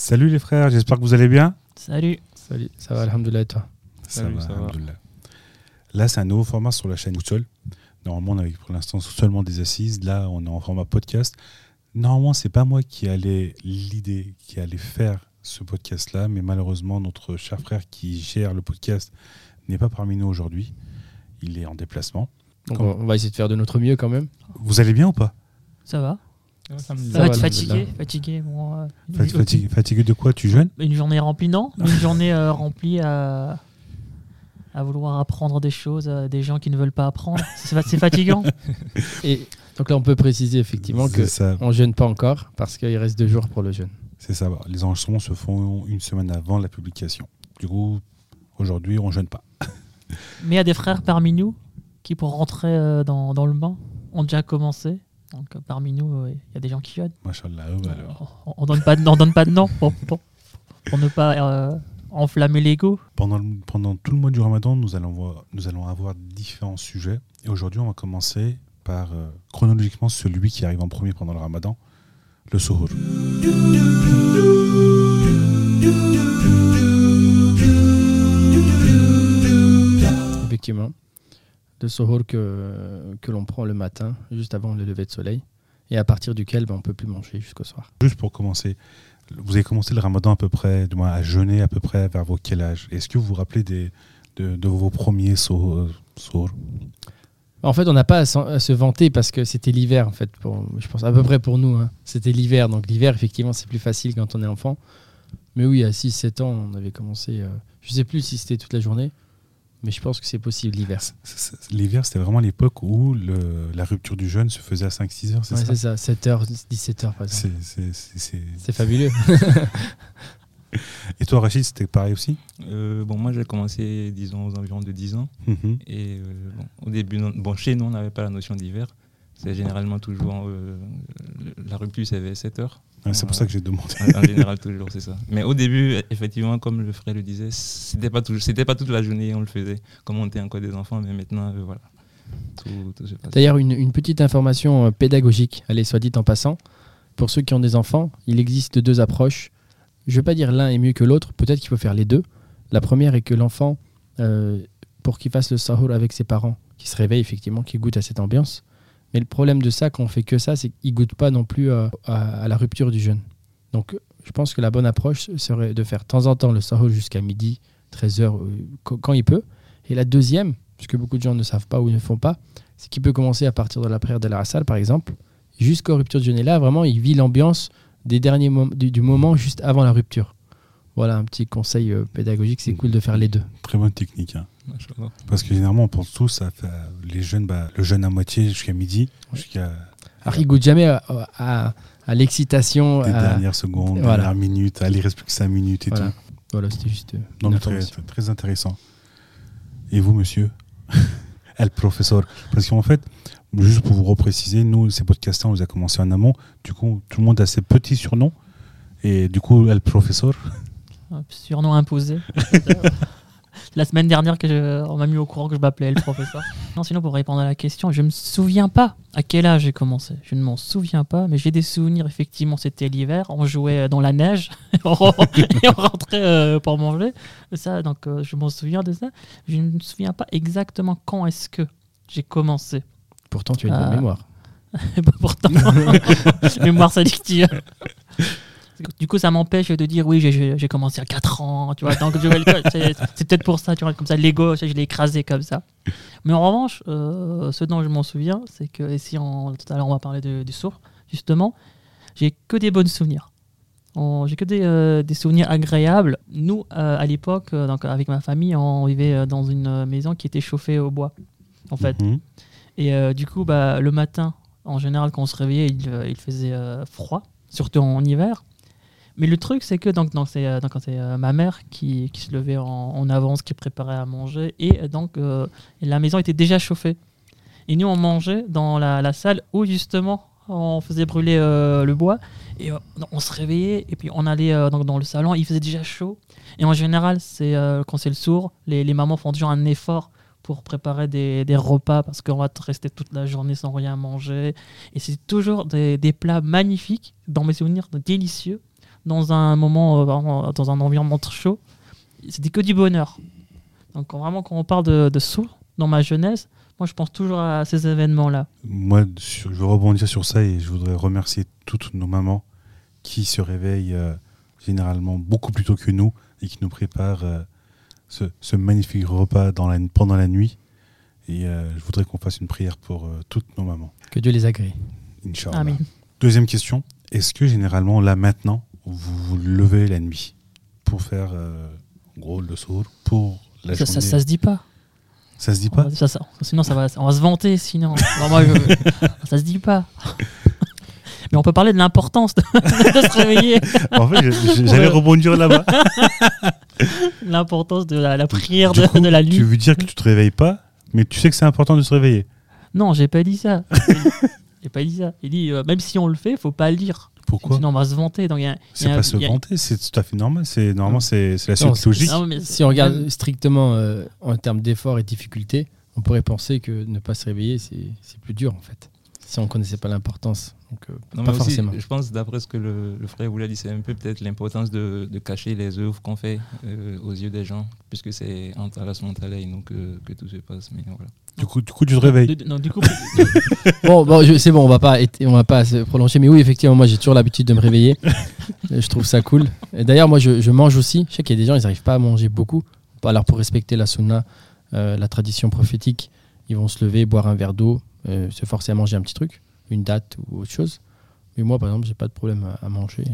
Salut les frères, j'espère que vous allez bien. Salut. Salut, ça va, alhamdoulilah, et toi? Ça va, ça va. Là, c'est un nouveau format sur la chaîne Boussole. Normalement, on avait pour l'instant seulement des assises. Là, on est en format podcast. Normalement, c'est pas moi qui allais l'idée, qui allait faire ce podcast-là, mais malheureusement, notre cher frère qui gère le podcast n'est pas parmi nous aujourd'hui. Il est en déplacement. Donc, on va essayer de faire de notre mieux quand même. Vous allez bien ou pas? Ça va Ça Ça va, tu fatigué. Fatigué, bon, euh, Fat- Fatigué, fatigué de quoi Tu jeûnes Une journée remplie, non Une journée euh, remplie à, à vouloir apprendre des choses à des gens qui ne veulent pas apprendre. C'est fa- c'est fatigant. Et donc là, on peut préciser effectivement que ça. on jeûne pas encore parce qu'il reste deux jours pour le jeûne. C'est ça. Les enregistrements se font une semaine avant la publication. Du coup, aujourd'hui, on jeûne pas. Mais il y a des frères parmi nous qui, pour rentrer euh, dans, dans le bain, ont déjà commencé. Donc euh, parmi nous, euh, il y a des gens qui. Machallah. euh, bah alors. On, on donne pas de, on donne pas de nom pour, pour, pour ne pas euh, enflammer l'ego. Pendant, le- pendant tout le mois du ramadan, nous allons, voir- nous allons avoir différents sujets. Et aujourd'hui, on va commencer par euh, chronologiquement celui qui arrive en premier pendant le ramadan, le suhoor. Effectivement. Le sohor que, que l'on prend le matin, juste avant le lever de soleil, et à partir duquel ben, on peut plus manger jusqu'au soir. Juste pour commencer, vous avez commencé le ramadan à peu près, du moins à jeûner à peu près vers vos quel âge? Est-ce que vous vous rappelez des, de, de vos premiers suhoor En fait, on n'a pas à, se vanter parce que c'était l'hiver, en fait, pour, je pense à peu près pour nous. hein. C'était l'hiver, donc l'hiver, effectivement, c'est plus facile quand on est enfant. Mais oui, à 6-7 ans, on avait commencé, euh, je sais plus si c'était toute la journée, mais je pense que c'est possible l'hiver. L'hiver, c'était vraiment l'époque où le- la rupture du jeûne se faisait à 5-6 heures, c'est Ouais, ça c'est ça, 7h, 17h par exemple. C'est- fabuleux. Et toi, Rachid, c'était pareil aussi? Euh, bon, moi, j'ai commencé, disons, aux environs de 10 ans. Mhm. Et euh, bon, au début, non- bon, chez nous, on n'avait pas la notion d'hiver. C'est généralement toujours. euh, la rupture, c'est vers 7 heures. Ouais, C'est pour ça que j'ai demandé. En, en général, toujours, c'est ça. Mais au début, effectivement, comme le frère le disait, c'était pas, toujours- c'était pas toute la journée on le faisait, comme on était encore des enfants, mais maintenant, euh, voilà. Tout, tout. D'ailleurs, une, une petite information euh, pédagogique, allez, soit dit en passant. Pour ceux qui ont des enfants, il existe deux approches. Je ne veux pas dire l'un est mieux que l'autre, peut-être qu'il faut faire les deux. La première est que l'enfant, euh, pour qu'il fasse le sahur avec ses parents, qui se réveille effectivement, qui goûte à cette ambiance. Mais le problème de ça, quand on fait que ça, c'est qu'il ne goûte pas non plus euh, à, la rupture du jeûne. Donc, je pense que la bonne approche serait de faire de temps en temps le sahur jusqu'à midi, 13h, euh, quand il peut. Et la deuxième, puisque beaucoup de gens ne savent pas ou ne font pas, c'est qu'il peut commencer à partir de la prière de la par exemple, jusqu'aux ruptures du jeûne. Et là, vraiment, il vit l'ambiance des derniers du moment juste avant la rupture. Voilà un petit conseil euh, pédagogique, c'est cool de faire les deux. Très bonne technique. hein. Parce que généralement, on pense tous à faire les jeunes, bah, le jeûne à moitié jusqu'à midi, jusqu'à Alors, il goûte jamais à, à- à l'excitation. les à- dernières secondes, voilà. dernières minutes. Allez, il reste plus que 5 minutes et Voilà. tout. Voilà, c'était juste euh, Non, une mais très, information. très intéressant. Et vous, monsieur? El professeur. Parce qu'en fait, juste pour vous repréciser, nous, ces podcasts on les a commencé en amont. Du coup, tout le monde a ses petits surnoms. Et du coup, El professeur. Un surnom imposé. La semaine dernière, que je- on m'a mis au courant que je m'appelais le professeur. Non, sinon, pour répondre à la question, je me souviens pas à quel âge j'ai commencé. Je ne m'en souviens pas, mais j'ai des souvenirs. Effectivement, c'était l'hiver. On jouait dans la neige et on rentrait euh, pour manger. Ça, donc, euh, je m'en souviens de ça. Je ne me souviens pas exactement quand est-ce que j'ai commencé. Pourtant, tu as une bonne Ah. mémoire. Bah, pourtant, mémoire sélective. Du coup, ça m'empêche de dire oui, j'ai- commencé à 4 ans, tu vois. Donc, je vais le- c'est peut-être pour ça, tu vois, comme ça, l'ego, je l'ai écrasé comme ça. Mais en revanche, euh, ce dont je m'en souviens, c'est que ici, en, tout à l'heure, on va parler de- du sourd, justement, j'ai que des bons souvenirs. J'ai que des, euh, des souvenirs agréables. Nous, euh, à l'époque, donc avec ma famille, on vivait dans une maison qui était chauffée au bois, en fait. Mhm. Et euh, du coup, bah, le matin, en général, quand on se réveillait, il, il faisait euh, froid, surtout en hiver. Mais le truc, c'est que donc, euh, donc, c'est, euh, ma mère qui, se levait en, avance, qui préparait à manger. Et euh, donc, la maison était déjà chauffée. Et nous, on mangeait dans la, salle où, justement, on faisait brûler le bois. Et on se réveillait, et puis on allait donc, dans le salon, il faisait déjà chaud. Et en général, c'est quand c'est le sourd, les, mamans font toujours un effort pour préparer des, repas parce qu'on va rester toute la journée sans rien manger. Et c'est toujours des plats magnifiques, dans mes souvenirs, délicieux. Dans un moment, euh, vraiment, dans un environnement très chaud, c'était que du bonheur. Donc quand- vraiment quand on parle de, de dans ma jeunesse, moi je pense toujours à ces événements-là. Moi, sur- je veux rebondir sur ça et je voudrais remercier toutes nos mamans qui se réveillent euh, généralement beaucoup plus tôt que nous et qui nous préparent euh, ce, ce magnifique repas dans la, pendant la nuit. Et euh, je voudrais qu'on fasse une prière pour euh, toutes nos mamans. Que Dieu les agrée. Inch'Allah. Amen. Deuxième question. Est-ce que généralement, là maintenant, vous vous levez la nuit pour faire, euh, en gros, le sourd pour la Ça, ça, journée ça se dit pas. Ça se dit pas Ça, ça- sinon ça va, on va se vanter sinon. Ça se dit pas. Mais on peut parler de l'importance de, de se réveiller, En fait, j'allais rebondir là-bas. l'importance de la, la prière Du de, coup, de la Tu nuit. veux dire que tu te réveilles pas, mais tu sais que c'est important de se réveiller. Non, j'ai pas dit ça. j'ai pas dit ça. Il dit euh, même si on le fait, faut pas le dire. Pourquoi Sinon on va se vanter. Donc, il y a- il y C'est a- pas se il y a- vanter, c'est tout à fait normal. C'est normalement c'est c'est la Non, suite logique. Non, mais Si on regarde strictement euh, en termes d'efforts et de difficultés, on pourrait penser que ne pas se réveiller, c'est c'est plus dur en fait. Si on connaissait pas l'importance. Donc, euh, Non, pas mais aussi, forcément. je pense, d'après ce que le, le frère vous l'a dit, c'est un peu peut-être l'importance de, de cacher les œuvres qu'on fait euh, aux yeux des gens, puisque c'est entre Allah subhanahu nous que, que tout se passe. Mais voilà. Du coup, du coup, tu te réveilles. non, du coup, Bon, bon je- c'est bon, on va pas être- on va pas se prolonger. Mais oui, effectivement, moi j'ai toujours l'habitude de me réveiller. Je trouve ça cool. Et d'ailleurs, moi je, je mange aussi. Je sais qu'il y a des gens, ils n'arrivent pas à manger beaucoup. Alors pour respecter la sunna, euh, la tradition prophétique, ils vont se lever, boire un verre d'eau, euh, se forcer à manger un petit truc, une date ou autre chose. Mais moi, par exemple, j'ai pas de problème à, à manger.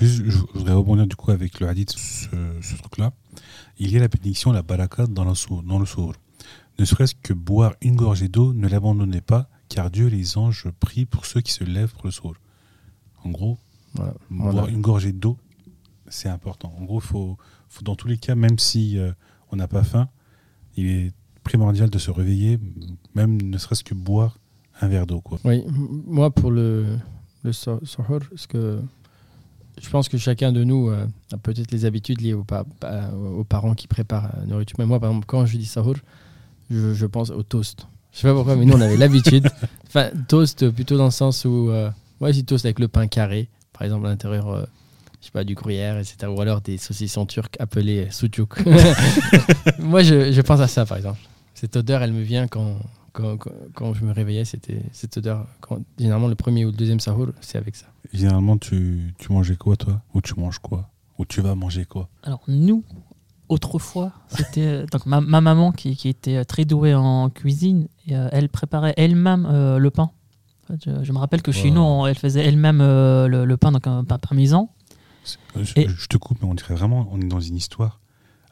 Juste, je voudrais rebondir du coup avec le hadith, ce, ce truc-là. Il y a la bénédiction, la baraka dans, la sour- dans le sourd. Ne serait-ce que boire une gorgée d'eau, ne l'abandonnez pas, car Dieu et les anges prient pour ceux qui se lèvent pour le sourd. En gros, Voilà. boire Voilà. une gorgée d'eau, c'est important. En gros, faut, faut dans tous les cas, même si euh, on n'a pas faim, il est primordial de se réveiller, même ne serait-ce que boire un verre d'eau. Quoi. Oui, moi pour le, le sa- sahur, parce que je pense que chacun de nous euh, a peut-être les habitudes liées aux, pa- pa- aux parents qui préparent la nourriture. Mais moi, par exemple, quand je dis sahur, je, je pense au toast. Je sais pas pourquoi, mais nous, on avait l'habitude. Enfin, toast plutôt dans le sens où. Euh, moi, je dis toast avec le pain carré, par exemple, à l'intérieur. euh, je sais pas, du gruyère, etc. Ou alors des saucissons turcs appelés sucuk. moi, je, je pense à ça, par exemple. Cette odeur, elle me vient quand, quand, quand, quand je me réveillais, c'était cette odeur. Quand, généralement, le premier ou le deuxième sahur, c'est avec ça. Généralement, tu, tu mangeais quoi, toi? Ou tu manges quoi? Ou tu vas manger quoi? Alors nous, autrefois, c'était euh, donc ma, ma maman qui, qui était euh, très douée en cuisine. Et, euh, elle préparait elle-même euh, le pain. En fait, je, je me rappelle que chez Wow. nous, on- elle faisait elle-même euh, le, le pain, donc un pain parmesan. C'est- Je, Et- je te coupe, mais on dirait vraiment on est dans une histoire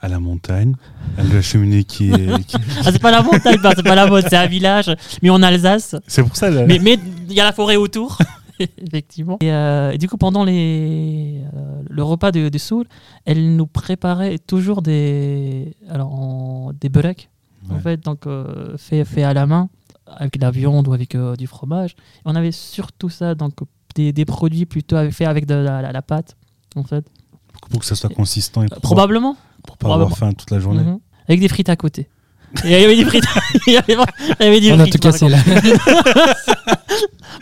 à la montagne, à la cheminée qui est. qui- Ah, c'est pas la montagne, bah, c'est pas la mode, c'est un village, mais en Alsace. C'est pour ça. Là. Mais mais il y a la forêt autour, effectivement. Et, euh, et du coup, pendant les, euh, le repas de, de Soul, elle nous préparait toujours des, alors, en- des beureks, en fait, donc euh, fait, fait à la main, avec de la viande ou avec euh, du fromage. On avait surtout ça, donc des, des produits plutôt faits avec de la, la- la pâte, en fait. Pour, que ça soit consistant et pour, Probablement. Pour pas avoir faim toute la journée. Mhm. Avec des frites à côté. Et il y avait des frites. il y avait, il y avait des On a frites, tout par cassé là.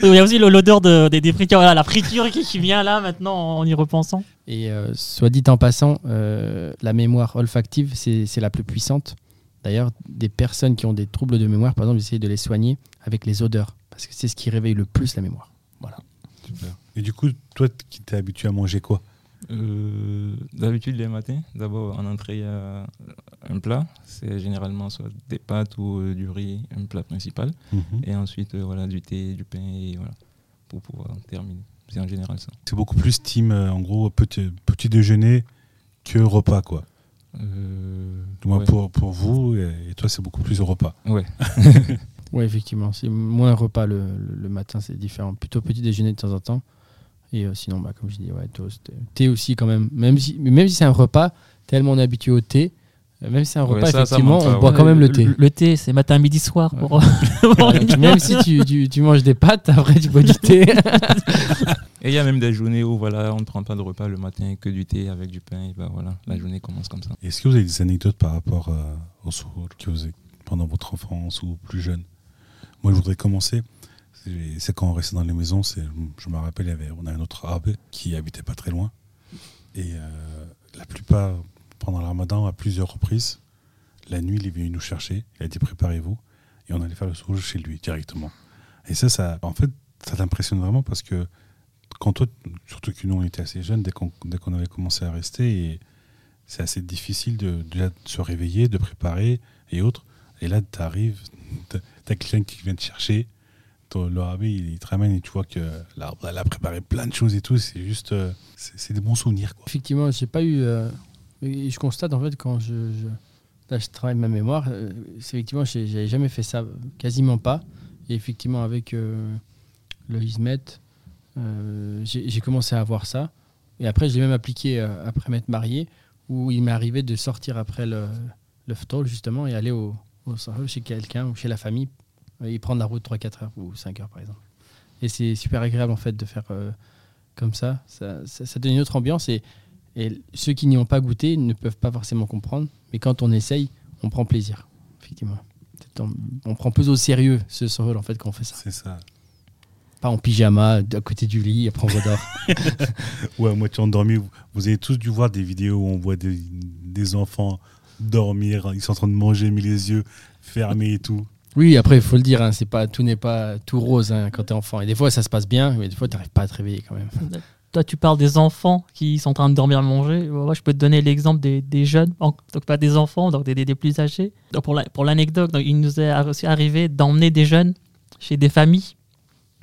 Il y a aussi l'odeur de- des, des fritures, voilà, la friture qui, qui vient là maintenant en y repensant. Et euh, soit dit en passant, euh, la mémoire olfactive, c'est c'est la plus puissante. D'ailleurs, des personnes qui ont des troubles de mémoire, par exemple, j'essaie de les soigner avec les odeurs, parce que c'est ce qui réveille le plus la mémoire. Super. Et du coup, toi qui t'es habitué à manger quoi? Euh, D'habitude, les matins, d'abord en entrée, il y a un plat. C'est généralement soit des pâtes ou euh, du riz, un plat principal. Mhm. Et ensuite, euh, voilà, du thé, du pain, et voilà, pour pouvoir terminer. C'est en général ça. C'est beaucoup plus team, euh, en gros, petit, petit déjeuner que repas, quoi. Euh, ouais. pour, pour vous, et, et toi, c'est beaucoup plus au repas. Ouais. Oui, effectivement, c'est moins repas le, le- le matin, c'est différent. Plutôt petit déjeuner de temps en temps. Et euh, sinon, bah, comme je dis, ouais, toast. Thé aussi, quand même. Même si, mais même si c'est un repas, tellement on est habitué au thé, euh, même si c'est un repas, ça effectivement, on boit ouais. quand même le thé. Le, thé, c'est matin, midi, soir. Pour, même si tu, tu- tu manges des pâtes, après tu bois du thé. Et il y a même des journées où voilà, on ne prend pas de repas le matin, que du thé avec du pain. Et ben voilà, la journée commence comme ça. Est-ce que vous avez des anecdotes par rapport euh, au sourd que vous avez pendant votre enfance ou plus jeune? Moi, je voudrais commencer. C'est- quand on restait dans les maisons, je me rappelle, il y avait, on a un autre arabe qui habitait pas très loin. Et euh, la plupart, pendant le ramadan, à plusieurs reprises, la nuit, il est venu nous chercher. Il a dit préparez-vous. Et on allait faire le sourd chez lui directement. Et ça, ça en fait, ça t'impressionne vraiment parce que quand toi, surtout que nous, on était assez jeunes dès qu'on qu'on avait commencé à rester, c'est assez difficile de, de se réveiller, de préparer et autres. Et là, tu arrives, tu as quelqu'un qui vient te chercher, le rabbi, il, il te ramène et tu vois que l'arbre, elle a préparé plein de choses et tout. C'est juste, euh, c'est des bons souvenirs. Quoi. Effectivement, j'ai pas eu. euh, je constate en fait quand je, je, là, travaille ma mémoire, euh, c'est effectivement, j'avais jamais fait ça, quasiment pas. Et effectivement, avec euh, le Ismet, euh, j'ai commencé à voir ça. Et après, je l'ai même appliqué euh, après m'être marié, où il m'est arrivé de sortir après le, le justement, et aller au, au chez quelqu'un ou chez la famille, euh, et prendre la route 3-4 heures ou 5 heures, par exemple. Et c'est super agréable, en fait, de faire euh, comme ça. Ça, ça. ça donne une autre ambiance. Et, et ceux qui n'y ont pas goûté ne peuvent pas forcément comprendre. Mais quand on essaye, on prend plaisir, effectivement. On prend plus au sérieux ce sahur, en fait, quand on fait ça. C'est ça. Pas en pyjama, à côté du lit, après on redort. Ouais, à moitié endormi. Vous avez tous dû voir des vidéos où on voit des, des enfants dormir, ils sont en train de manger, mais les yeux fermés et tout. Oui, après, il faut le dire, hein, c'est pas, tout n'est pas tout rose hein, quand tu es enfant. Et des fois, ça se passe bien, mais des fois, tu n'arrives pas à te réveiller quand même. Toi, tu parles des enfants qui sont en train de dormir à manger. Moi, je peux te donner l'exemple des, des jeunes, donc pas des enfants, donc des, des- des plus âgés. Donc pour la- pour l'anecdote, il nous est aussi arrivé d'emmener des jeunes chez des familles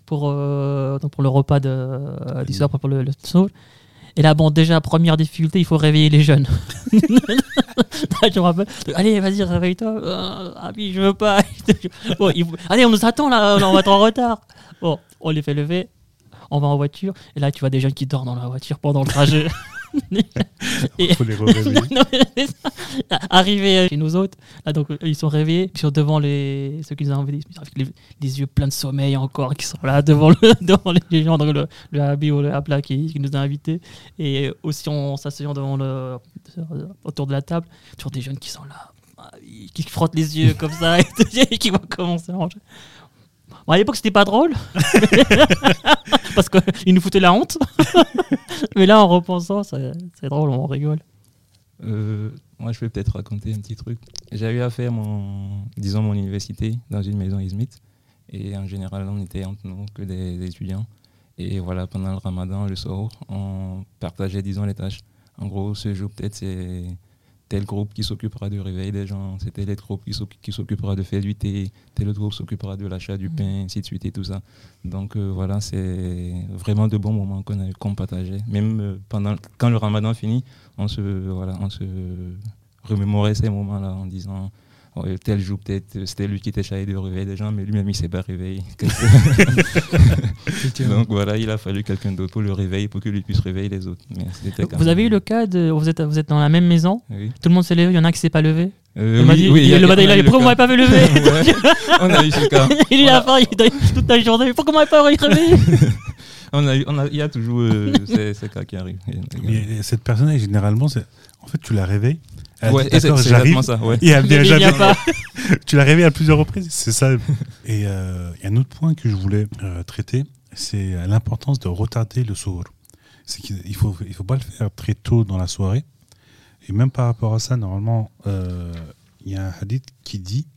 pour, euh, donc pour le repas de, euh, du soir, pour le, le. Et là, bon, déjà, première difficulté, il faut réveiller les jeunes. je me rappelle, allez, vas-y, réveille-toi. Euh, ah oui, je veux pas. Bon, il faut- Allez, on nous attend là, on va être en retard. Bon, on les fait lever, on va en voiture, et là, tu vois des jeunes qui dorment dans la voiture pendant le trajet. Et- faut les non. Arrivé chez nous autres, là, donc, ils sont réveillés, puis sont devant les, ceux qui nous ont envoyé, avec les, les yeux pleins de sommeil encore, qui sont là devant, le, devant les gens, donc le, le Habi ou le Habla qui, qui nous a invités. Et aussi, en s'asseyant devant le, autour de la table, toujours des jeunes qui sont là, ah, qui frottent les yeux comme ça, et qui vont commencer à manger. Bon, à l'époque, c'était pas drôle, parce qu'ils nous foutaient la honte. Mais là, en repensant, c'est drôle, on rigole. Euh, moi, je peux peut-être raconter un petit truc. J'ai eu à faire mon, disons, mon université dans une maison Ismit. Et en général, on était entre nous que des, des étudiants. Et voilà, pendant le ramadan, le soir, on partageait, disons, les tâches. En gros, ce jour, peut-être, c'est tel groupe qui s'occupera du réveil des gens, c'est tel autre groupe qui s'occu- qui s'occupera de faire du thé, tel autre groupe s'occupera de l'achat du pain, ainsi de suite et tout ça. Donc euh, voilà, c'est vraiment de bons moments qu'on a qu'on partageait. Même euh, pendant, quand le ramadan finit, on se, voilà, on se remémorait ces moments-là en disant tel jour, peut-être euh, c'était lui qui était chargé de réveiller des gens, mais lui-même il s'est pas réveillé. Donc voilà, il a fallu quelqu'un d'autre pour le réveiller, pour que lui puisse réveiller les autres. Mais quand Vous avez eu le cas de. Vous êtes, vous êtes dans la même maison, Oui. tout le monde s'est levé, il y en a un qui s'est pas levé. Euh, il m'a oui, dit, oui, il- y a- le matin, il a Pourquoi m'avez pas vu lever on a eu ce cas. Il est On là, a- pas, il dort toute la journée. Pourquoi vous m'avez pas réveillé On a eu, on a, il y a toujours euh, ces, ces cas qui arrivent. Mais cette personne, généralement, en fait, tu la réveilles. Elle Ouais, c'est exactement ça. Ouais. Et elle vient Il vient jamais. pas. tu l'as réveillée à plusieurs reprises, c'est ça. Et euh, il y a un autre point que je voulais euh, traiter, c'est l'importance de retarder le sourd. C'est qu'il il faut, il faut pas le faire très tôt dans la soirée. Et même par rapport à ça, normalement, euh, il y a un hadith qui dit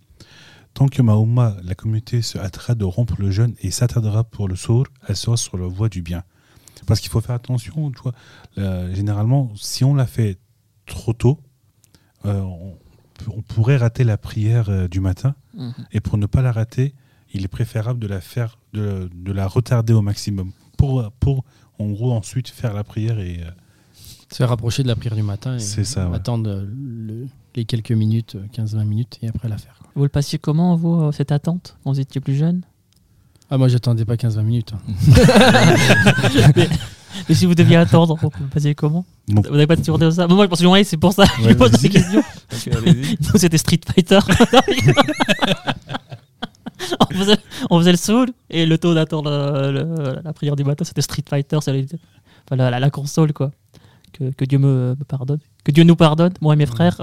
Tant que ma Ummah, la communauté, se hâtera de rompre le jeûne et s'attardera pour le sourd, elle sera sur la voie du bien. Parce qu'il faut faire attention, tu vois. euh, généralement, si on l'a fait trop tôt, euh, on, on pourrait rater la prière euh, du matin. Et pour ne pas la rater, il est préférable de la faire, de, de la retarder au maximum pour, pour en gros ensuite faire la prière et euh, Se rapprocher de la prière du matin et C'est ça, ouais. attendre le- les quelques minutes, 15-20 minutes, et après la faire. Vous le passiez comment, vous, euh, cette attente quand vous étiez plus jeune? Ah, moi, j'attendais pas 15-20 minutes. hein. Et si vous deviez attendre, vous passiez comment Bon. Vous n'avez pas de ça Moi, je pense que ouais, c'est pour ça que je Ouais, pose ces questions. Nous, c'était Street Fighter. on, faisait, on faisait le soul et le taux d'attendre le- la prière du matin, c'était Street Fighter. c'est la- enfin, la, la- la console, quoi. Que, que Dieu me, me pardonne. Que Dieu nous pardonne, moi et mes frères.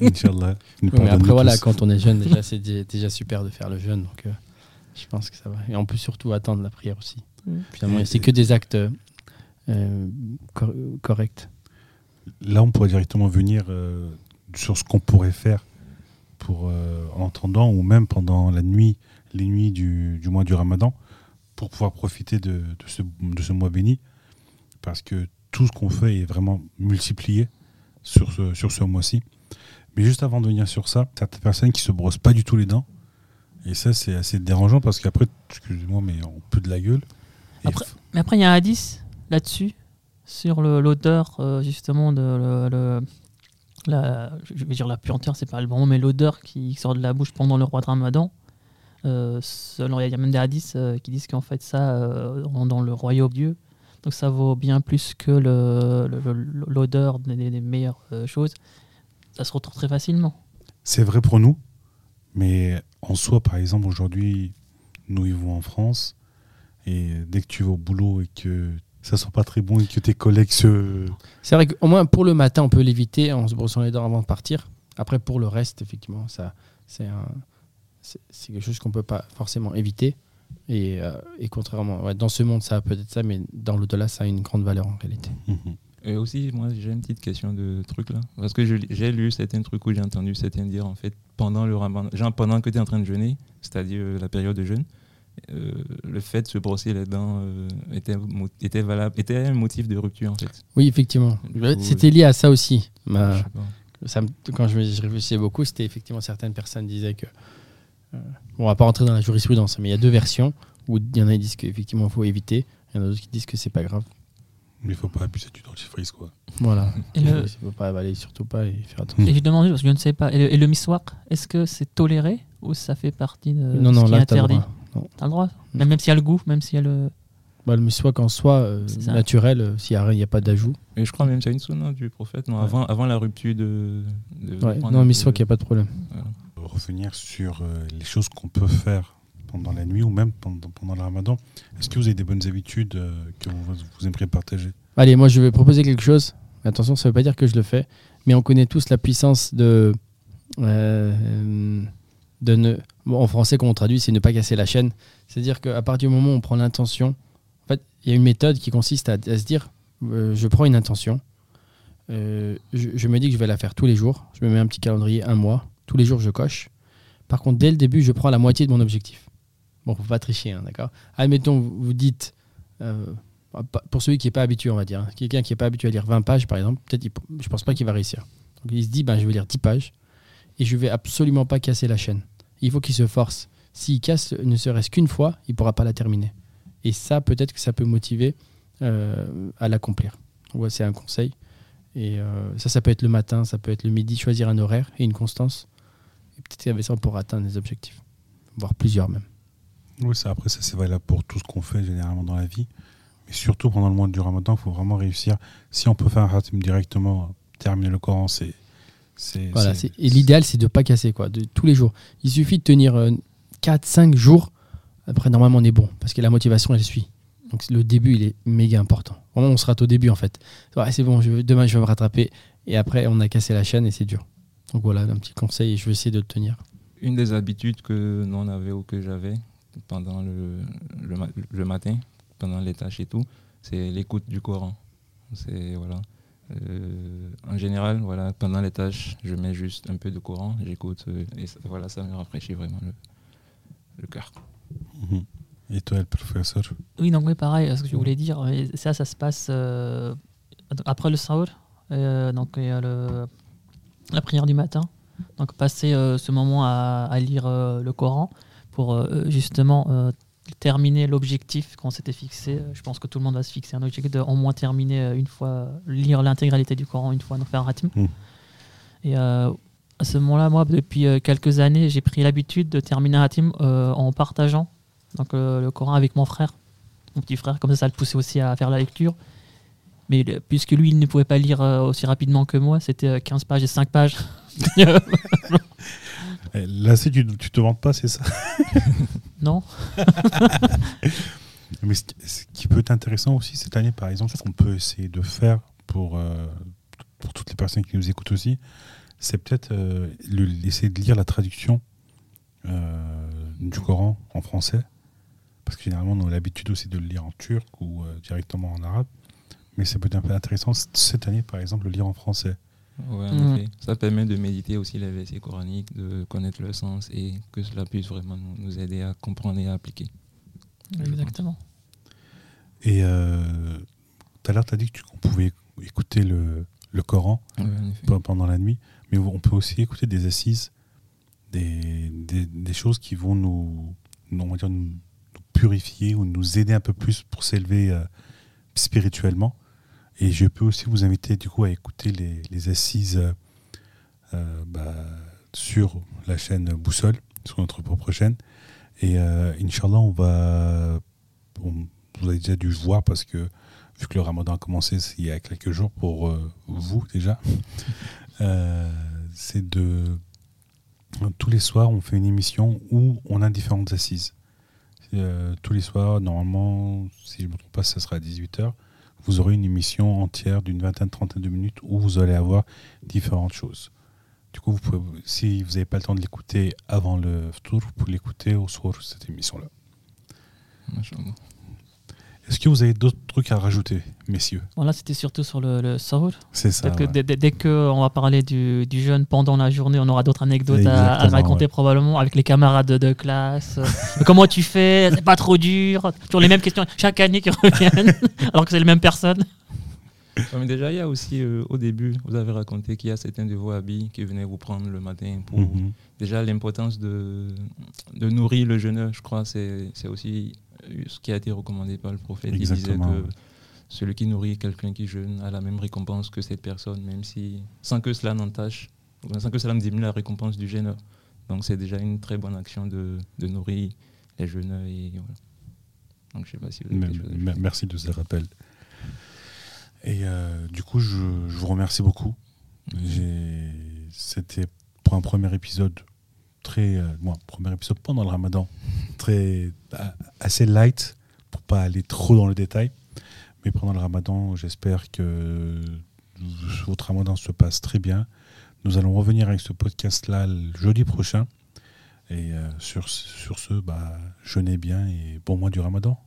Inch'Allah. Ouais, mais après, tous. voilà, quand on est jeune, déjà, c'est dé- déjà super de faire le jeûne. Donc, euh, je pense que ça va. Et on peut surtout attendre la prière aussi. Finalement, c'est que des actes euh, cor- corrects. là, on pourrait directement venir euh, sur ce qu'on pourrait faire pour, euh, en entendant ou même pendant la nuit, les nuits du, du mois du ramadan, pour pouvoir profiter de, de ce, de ce mois béni. Parce que tout ce qu'on fait est vraiment multiplié sur ce, sur ce mois-ci. Mais juste avant de venir sur ça, certaines personnes qui se brossent pas du tout les dents. Et ça, c'est assez dérangeant parce qu'après, excusez-moi, mais on peut de la gueule. Après- Mais après, il y a un hadith là-dessus, sur l'odeur, euh, justement, de le- la, je vais dire la puanteur, c'est pas le bon mot, mais l'odeur qui sort de la bouche pendant le roi de Ramadan. Euh, selon, il y a même des hadiths euh, qui disent qu'en fait, ça, dans, le royaume Dieu, donc ça vaut bien plus que le- le- l'odeur des, des- meilleures choses. Ça se retrouve très facilement. C'est vrai pour nous, mais en soi, par exemple, aujourd'hui, nous vivons en France, et dès que tu vas au boulot et que ça sent pas très bon et que tes collègues se... C'est vrai qu'au moins pour le matin, on peut l'éviter en se brossant les dents avant de partir. Après, pour le reste, effectivement, ça, c'est un- c'est c'est quelque chose qu'on peut pas forcément éviter. Et, euh, et contrairement, ouais, dans ce monde, ça a peut-être ça, mais dans l'au-delà, ça a une grande valeur en réalité. Mhm. Et aussi, moi, j'ai une petite question de truc là. Parce que je- j'ai lu certains trucs où j'ai entendu certains dire, en fait, pendant le ramadan, genre pendant que tu es en train de jeûner, c'est-à-dire la période de jeûne, euh, le fait de se brosser les dents euh, était, était valable, était un motif de rupture, en fait. Oui, effectivement. Coup, C'était lié à ça aussi. Ma- Je ça quand je, réfléchissais beaucoup, c'était effectivement certaines personnes disaient que. euh, bon, on va pas rentrer dans la jurisprudence, mais il y a deux versions où il y en a qui disent qu'effectivement il faut éviter, il y en a d'autres qui disent que c'est pas grave. Mais il faut pas abuser du dentifrice, quoi. Voilà. Le- Il faut pas avaler surtout pas et faire attention. Et je demande juste, parce que je ne sais pas, et le, et le miswak, est-ce que c'est toléré ou ça fait partie de non, ce non, qui là, est interdit. Non. T'as le droit même, même s'il y a le goût, même s'il y a le. Bah, le miswak en soi, euh, C'est naturel, euh, s'il n'y a, rien- il y a pas d'ajout. Mais je crois même a une sunna du prophète, non, Ouais. avant, avant la rupture de. de Ouais, non, miswak, il n'y a pas de problème. voilà. Revenir sur euh, les choses qu'on peut faire pendant la nuit ou même pendant, pendant le ramadan. Est-ce que vous avez des bonnes habitudes euh, que vous, vous aimeriez partager? Allez, moi je vais proposer quelque chose. Attention, ça ne veut pas dire que je le fais, mais on connaît tous la puissance de. euh, de ne, en français, quand on traduit, c'est ne pas casser la chaîne. C'est-à-dire qu'à partir du moment où on prend l'intention, en fait, il y a une méthode qui consiste à, se dire euh, je prends une intention, euh, je, me dis que je vais la faire tous les jours, je me mets un petit calendrier, un mois, tous les jours je coche. Par contre, dès le début, je prends la moitié de mon objectif. Bon, faut pas tricher, hein, d'accord? Admettons, vous dites. euh, pour celui qui n'est pas habitué, on va dire. hein. Quelqu'un qui n'est pas habitué à lire 20 pages, par exemple, peut-être, je pense pas qu'il va réussir. Donc, il se dit, ben, je vais lire 10 pages et je vais absolument pas casser la chaîne. Il faut qu'il se force. S'il casse ne serait-ce qu'une fois, il pourra pas la terminer. Et ça, peut-être que ça peut motiver euh, à l'accomplir. Ouais, c'est un conseil. Et euh, ça, ça peut être le matin, ça peut être le midi, choisir un horaire et une constance. Et peut-être qu'avec ça, on pourra atteindre des objectifs. Voire plusieurs même. Oui, ça, après, ça c'est valable pour tout ce qu'on fait généralement dans la vie. Mais surtout pendant le mois du ramadan, il faut vraiment réussir. Si on peut faire un khatim directement, terminer le Coran, c'est. Voilà, et l'idéal, c'est de ne pas casser, quoi, de tous les jours. Il suffit de tenir 4-5 jours. Après, normalement, on est bon, parce que la motivation, elle suit. Donc, le début, il est méga important. Vraiment, on se rate au début, en fait. Ouais, c'est bon, je, vais- demain, je vais me rattraper. Et après, on a cassé la chaîne et c'est dur. Donc, voilà, un petit conseil et je vais essayer de le tenir. Une des habitudes que nous on avait ou que j'avais pendant le, le, le matin, pendant les tâches et tout, c'est l'écoute du Coran. C'est voilà. Euh, en général, voilà, pendant les tâches, je mets juste un peu de Coran, j'écoute euh, et ça, voilà, ça me rafraîchit vraiment le, le cœur. Mhm. Et toi, le professeur? Oui, donc oui, pareil, ce que je voulais dire, ça, ça se passe euh, après le sahur, euh, donc il y a le, la prière du matin. Donc passer euh, ce moment à, à lire euh, le Coran pour euh, justement euh, terminer l'objectif qu'on s'était fixé. Euh, Je pense que tout le monde va se fixer un objectif de au moins terminer euh, une fois, lire l'intégralité du Coran une fois, donc faire un ratim. Mm. Et euh, à ce moment-là, moi, depuis euh, quelques années, j'ai pris l'habitude de terminer un ratim euh, en partageant donc, euh, le Coran avec mon frère, mon petit frère. Comme ça, ça le poussait aussi à faire la lecture. Mais puisque lui, il ne pouvait pas lire euh, aussi rapidement que moi, c'était euh, 15 pages et 5 pages. Eh, Là, c'est tu, tu te vantes pas, c'est ça non Mais ce qui, ce qui peut être intéressant aussi cette année, par exemple, ce qu'on peut essayer de faire pour, euh, pour toutes les personnes qui nous écoutent aussi, c'est peut-être euh, essayer de lire la traduction euh, du Coran en français. Parce que généralement, on a l'habitude aussi de le lire en turc ou directement en arabe. Mais ça peut être un peu intéressant cette année, par exemple, le lire en français. Ouais, en Mhm. effet. Ça permet de méditer aussi les versets coraniques, de connaître leur sens et que cela puisse vraiment nous, nous aider à comprendre et à appliquer. Exactement. Et euh, tout à l'heure, tu as dit que tu- qu'on pouvait écouter le, le Coran Ouais, pendant la nuit, mais on peut aussi écouter des assises, des, des, des choses qui vont nous, nous, on va dire, nous, nous purifier ou nous aider un peu plus pour s'élever euh, spirituellement. Et je peux aussi vous inviter du coup à écouter les, assises euh, bah, sur la chaîne Boussole, sur notre propre chaîne. Et euh, Inch'Allah, on va. vous avez déjà dû voir parce que vu que le ramadan a commencé il y a quelques jours pour euh, vous déjà, c'est de. Tous les soirs, on fait une émission où on a différentes assises. Tous les soirs, normalement, si je ne me trompe pas, ça sera à 18h. Vous aurez une émission entière d'une vingtaine, trentaine de minutes où vous allez avoir différentes choses. Du coup, si vous n'avez pas le temps de l'écouter avant le tour, vous pouvez l'écouter au soir cette émission-là. Est-ce que vous avez d'autres trucs à rajouter, messieurs? Bon, là, c'était surtout sur le, le sahur. C'est ça. Que ouais. dès, dès- dès que on va parler du, du jeûne pendant la journée, on aura d'autres anecdotes à, raconter ouais. probablement avec les camarades de, de classe. Euh, Comment tu fais? C'est pas trop dur Toujours les mêmes questions chaque année qui reviennent, alors que c'est les mêmes personnes. Ouais, mais déjà, il y a aussi, euh, au début, vous avez raconté qu'il y a certains de vos habits qui venaient vous prendre le matin pour Mhm. déjà l'importance de, de nourrir le jeûneur, je crois, c'est c'est aussi ce qui a été recommandé par le prophète. Il disait que celui qui nourrit quelqu'un qui jeûne a la même récompense que cette personne, même si sans que cela n'entache, sans que cela ne diminue la récompense du jeûneur. Donc c'est déjà une très bonne action de, de nourrir les jeûneurs. Et voilà. Donc je sais pas si vous avez Me- quelque chose à me- ajouter. Merci de ce rappel. Et euh, du coup, je, je vous remercie beaucoup. C'était pour un premier épisode très, euh, bon, premier épisode pendant le Ramadan, très a- assez light pour pas aller trop dans le détail. Mais pendant le Ramadan, j'espère que votre Ramadan se passe très bien. Nous allons revenir avec ce podcast-là le jeudi prochain. Et euh, sur, sur ce, bah, jeûnez bien et bon mois du Ramadan.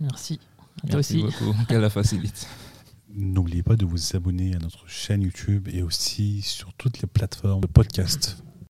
Merci. À toi Merci aussi. beaucoup. Qu'elle la facilite. N'oubliez pas de vous abonner à notre chaîne YouTube et aussi sur toutes les plateformes de podcast.